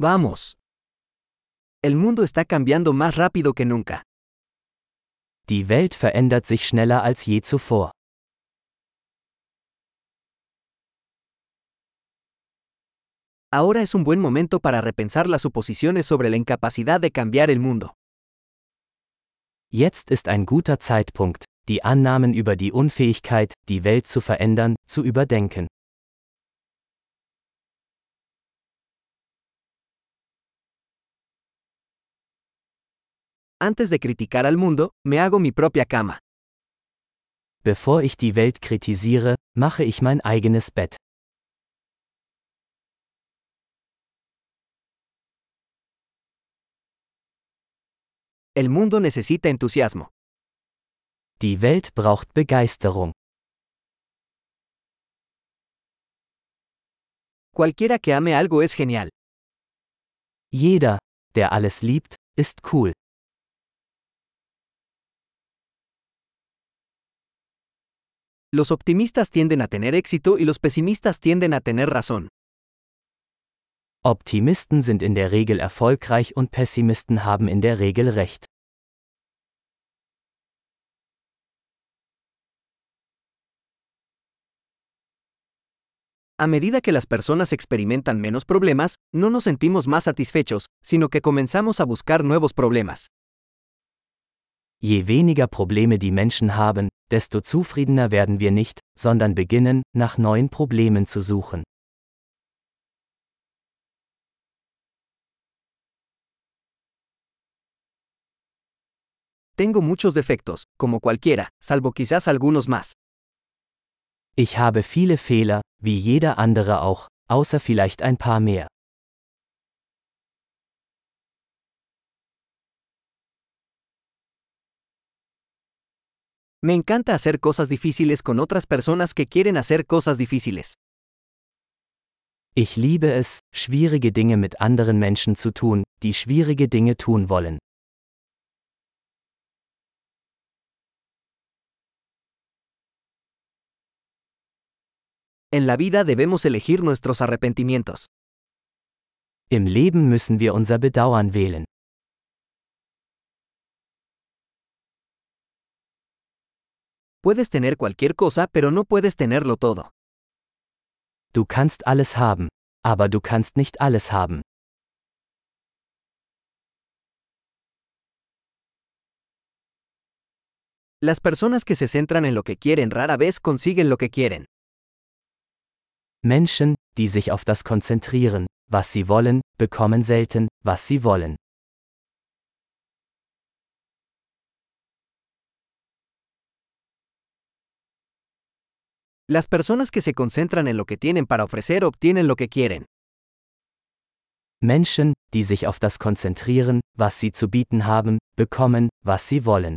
Vamos. El mundo está cambiando más rápido que nunca. Die Welt verändert sich schneller als je zuvor. Ahora es un buen momento para repensar las suposiciones sobre la incapacidad de cambiar el mundo. Jetzt ist ein guter Zeitpunkt, die Annahmen über die Unfähigkeit, die Welt zu verändern, zu überdenken. Antes de criticar al mundo, me hago mi propia cama. Bevor ich die Welt kritisiere, mache ich mein eigenes Bett. El mundo necesita entusiasmo. Die Welt braucht Begeisterung. Cualquiera que ame algo es genial. Jeder, der alles liebt, ist cool. Los optimistas tienden a tener éxito y los pesimistas tienden a tener razón. Optimisten sind in der Regel erfolgreich und Pessimisten haben in der Regel recht. A medida que las personas experimentan menos problemas, no nos sentimos más satisfechos, sino que comenzamos a buscar nuevos problemas. Je weniger Probleme die Menschen haben, desto zufriedener werden wir nicht, sondern beginnen, nach neuen Problemen zu suchen. Tengo muchos defectos, como cualquiera, salvo quizás algunos más. Ich habe viele Fehler, wie jeder andere auch, außer vielleicht ein paar mehr. Me encanta hacer cosas difíciles con otras personas que quieren hacer cosas difíciles. Ich liebe es, schwierige Dinge mit anderen Menschen zu tun, die schwierige Dinge tun wollen. En la vida debemos elegir nuestros arrepentimientos. Im Leben müssen wir unser Bedauern wählen. Puedes tener cualquier cosa, pero no puedes tenerlo todo. Du kannst alles haben, aber du kannst nicht alles haben. Las personas que se centran en lo que quieren rara vez consiguen lo que quieren. Menschen, die sich auf das konzentrieren, was sie wollen, bekommen selten, was sie wollen. Las personas que se concentran en lo que tienen para ofrecer obtienen lo que quieren. Menschen, die sich auf das konzentrieren, was sie zu bieten haben, bekommen, was sie wollen.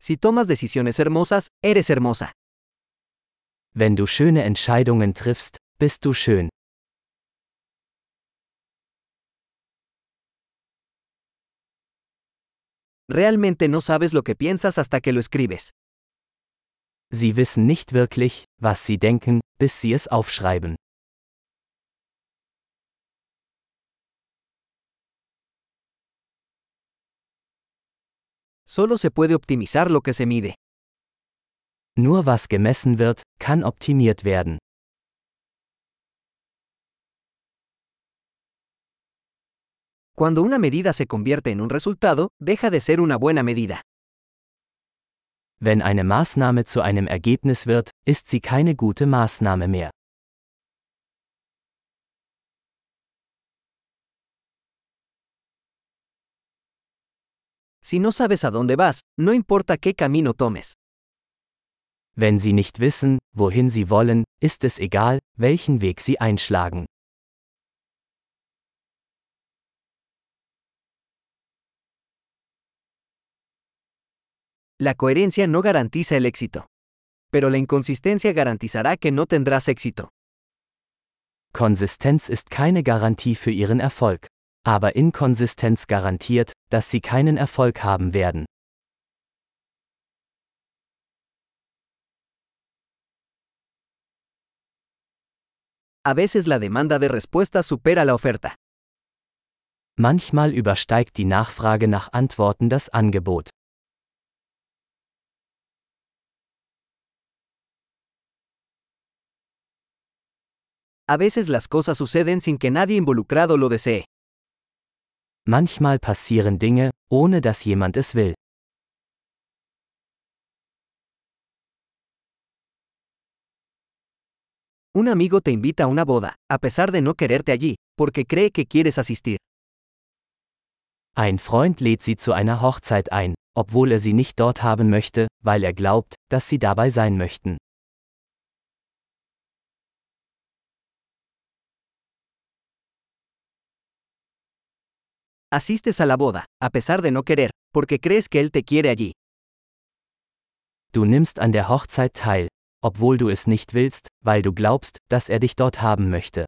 Si tomas decisiones hermosas, eres hermosa. Wenn du schöne Entscheidungen triffst, bist du schön. Realmente no sabes lo que piensas hasta que lo escribes. Sie wissen nicht wirklich, was sie denken, bis sie es aufschreiben. Solo se puede optimizar lo que se mide. Nur was gemessen wird, kann optimiert werden. Cuando una medida se convierte en un resultado, deja de ser una buena medida. Wenn eine Maßnahme zu einem Ergebnis wird, ist sie keine gute Maßnahme mehr. Si no sabes a dónde vas, no importa qué camino tomes. Wenn sie nicht wissen, wohin sie wollen, ist es egal, welchen Weg sie einschlagen. La coherencia no garantiza el éxito. Pero la inconsistencia garantizará que no tendrás éxito. Konsistenz ist keine Garantie für ihren Erfolg, aber Inkonsistenz garantiert, dass sie keinen Erfolg haben werden. A veces la demanda de respuestas supera la oferta. Manchmal übersteigt die Nachfrage nach Antworten das Angebot. A veces las cosas suceden sin que nadie involucrado lo desee. Manchmal passieren Dinge, ohne dass jemand es will. Un amigo te invita a una boda, a pesar de no quererte allí, porque cree que quieres asistir. Ein Freund lädt sie zu einer Hochzeit ein, obwohl er sie nicht dort haben möchte, weil er glaubt, dass sie dabei sein möchten. Asistes a la boda, a pesar de no querer, porque crees que él te quiere allí. Du nimmst an der Hochzeit teil, obwohl du es nicht willst, weil du glaubst, dass er dich dort haben möchte.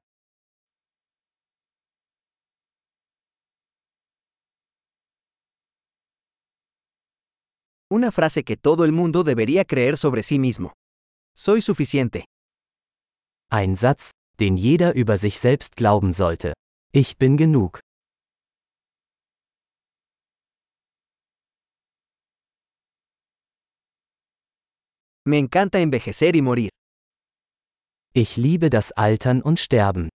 Una frase que todo el mundo debería creer sobre sí mismo. Soy suficiente. Ein Satz, den jeder über sich selbst glauben sollte. Ich bin genug. Me encanta envejecer y morir. Ich liebe das Altern und Sterben.